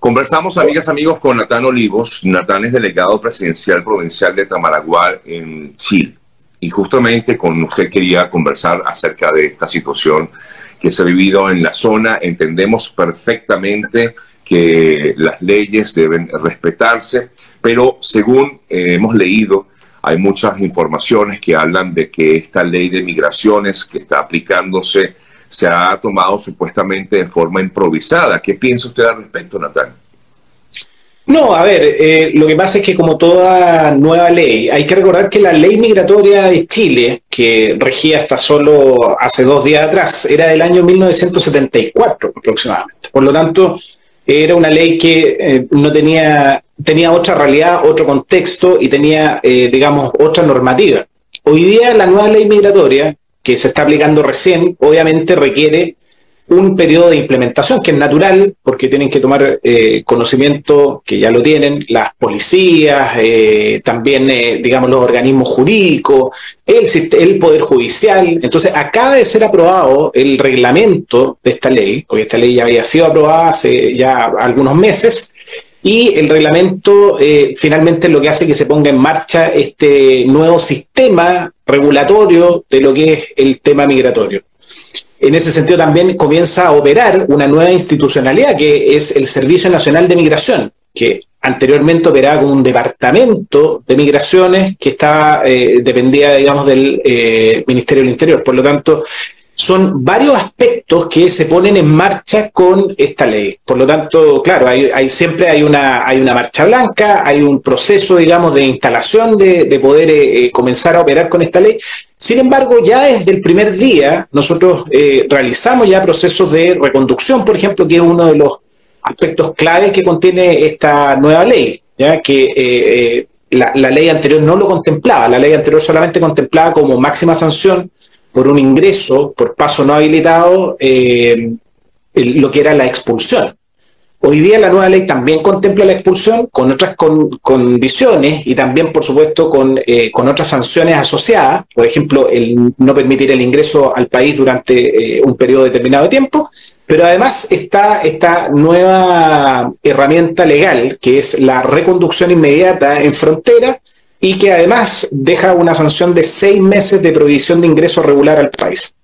Conversamos, amigas, amigos, con Natán Olivos. Natán es delegado presidencial provincial de Tamaraguá en Chile. Y justamente con usted quería conversar acerca de esta situación que se ha vivido en la zona. Entendemos perfectamente que las leyes deben respetarse, pero según eh, hemos leído, hay muchas informaciones que hablan de que esta ley de migraciones que está aplicándose se ha tomado supuestamente de forma improvisada. ¿Qué piensa usted al respecto, Natal? No, a ver, eh, lo que pasa es que como toda nueva ley, hay que recordar que la ley migratoria de Chile, que regía hasta solo hace dos días atrás, era del año 1974 aproximadamente. Por lo tanto, era una ley que eh, no tenía, tenía otra realidad, otro contexto y tenía, eh, digamos, otra normativa. Hoy día la nueva ley migratoria, que se está aplicando recién, obviamente requiere un periodo de implementación que es natural, porque tienen que tomar eh, conocimiento, que ya lo tienen, las policías, eh, también, eh, digamos, los organismos jurídicos, el, el Poder Judicial. Entonces, acaba de ser aprobado el reglamento de esta ley, porque esta ley ya había sido aprobada hace ya algunos meses, y el reglamento eh, finalmente lo que hace que se ponga en marcha este nuevo sistema regulatorio de lo que es el tema migratorio. En ese sentido también comienza a operar una nueva institucionalidad que es el Servicio Nacional de Migración, que anteriormente operaba como un departamento de migraciones que estaba eh, dependía, digamos, del eh, Ministerio del Interior. Por lo tanto, son varios aspectos que se ponen en marcha con esta ley. Por lo tanto, claro, hay, siempre hay una, hay una marcha blanca, hay un proceso, digamos, de instalación de, poder eh, eh, comenzar a operar con esta ley. Sin embargo, ya desde el primer día nosotros eh, realizamos ya procesos de reconducción, por ejemplo, que es uno de los aspectos claves que contiene esta nueva ley, ya que la, la ley anterior no lo contemplaba, la ley anterior solamente contemplaba como máxima sanción por un ingreso por paso no habilitado eh, lo que era la expulsión. Hoy día la nueva ley también contempla la expulsión con otras condiciones y también, por supuesto, con, eh, con, otras sanciones asociadas, por ejemplo, el no permitir el ingreso al país durante eh, un periodo determinado de tiempo, pero además está esta nueva herramienta legal, que es la reconducción inmediata en frontera, y que además deja una sanción de seis meses de prohibición de ingreso regular al país.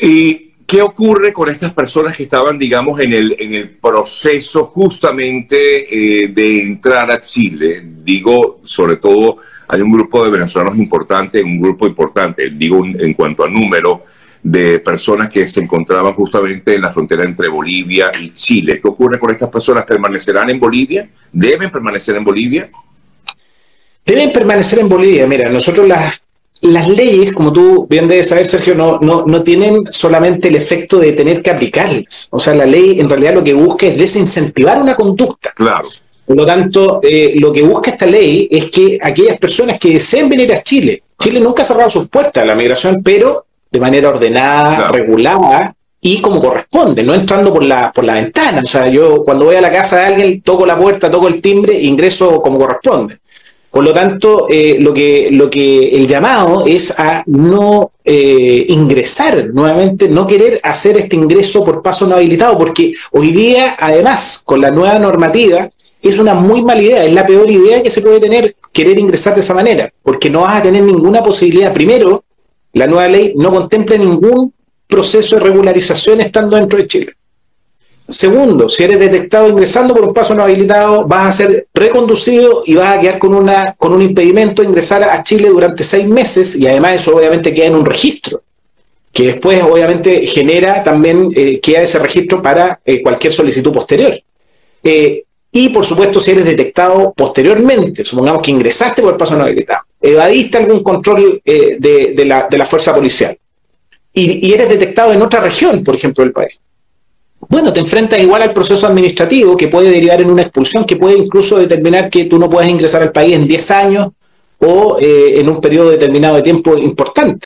¿Y qué ocurre con estas personas que estaban, digamos, en el, en el proceso justamente eh, de entrar a Chile? Digo, sobre todo, hay un grupo de venezolanos importante, un grupo importante, digo en cuanto a número, de personas que se encontraban justamente en la frontera entre Bolivia y Chile. ¿Qué ocurre con estas personas? ¿Permanecerán en Bolivia? ¿Deben permanecer en Bolivia? Deben permanecer en Bolivia. Mira, nosotros las, las leyes, como tú bien debes saber, Sergio, no, no, no tienen solamente el efecto de tener que aplicarlas. O sea, la ley en realidad lo que busca es desincentivar una conducta. Claro. Por lo tanto, eh, lo que busca esta ley es que aquellas personas que deseen venir a Chile, Chile nunca ha cerrado sus puertas a la migración, pero de manera ordenada, regulada y como corresponde, no entrando por la, por la ventana. O sea, yo cuando voy a la casa de alguien, toco la puerta, toco el timbre ingreso como corresponde. Por lo tanto, eh, lo, que, lo que el llamado es a no eh, ingresar nuevamente, no querer hacer este ingreso por paso no habilitado, porque hoy día, además, con la nueva normativa, es una muy mala idea, es la peor idea que se puede tener querer ingresar de esa manera, porque no vas a tener ninguna posibilidad. Primero, la nueva ley no contempla ningún proceso de regularización estando dentro de Chile. Segundo, si eres detectado ingresando por un paso no habilitado, vas a ser reconducido y vas a quedar con, una, con un impedimento de ingresar a Chile durante seis meses y además eso obviamente queda en un registro, que después obviamente genera también, eh, queda ese registro para eh, cualquier solicitud posterior. Eh, y por supuesto, si eres detectado posteriormente, supongamos que ingresaste por el paso no habilitado, evadiste algún control de, la, fuerza policial y eres detectado en otra región, por ejemplo, del país bueno, te enfrentas igual al proceso administrativo que puede derivar en una expulsión, que puede incluso determinar que tú no puedes ingresar al país en 10 años o eh, en un periodo determinado de tiempo importante.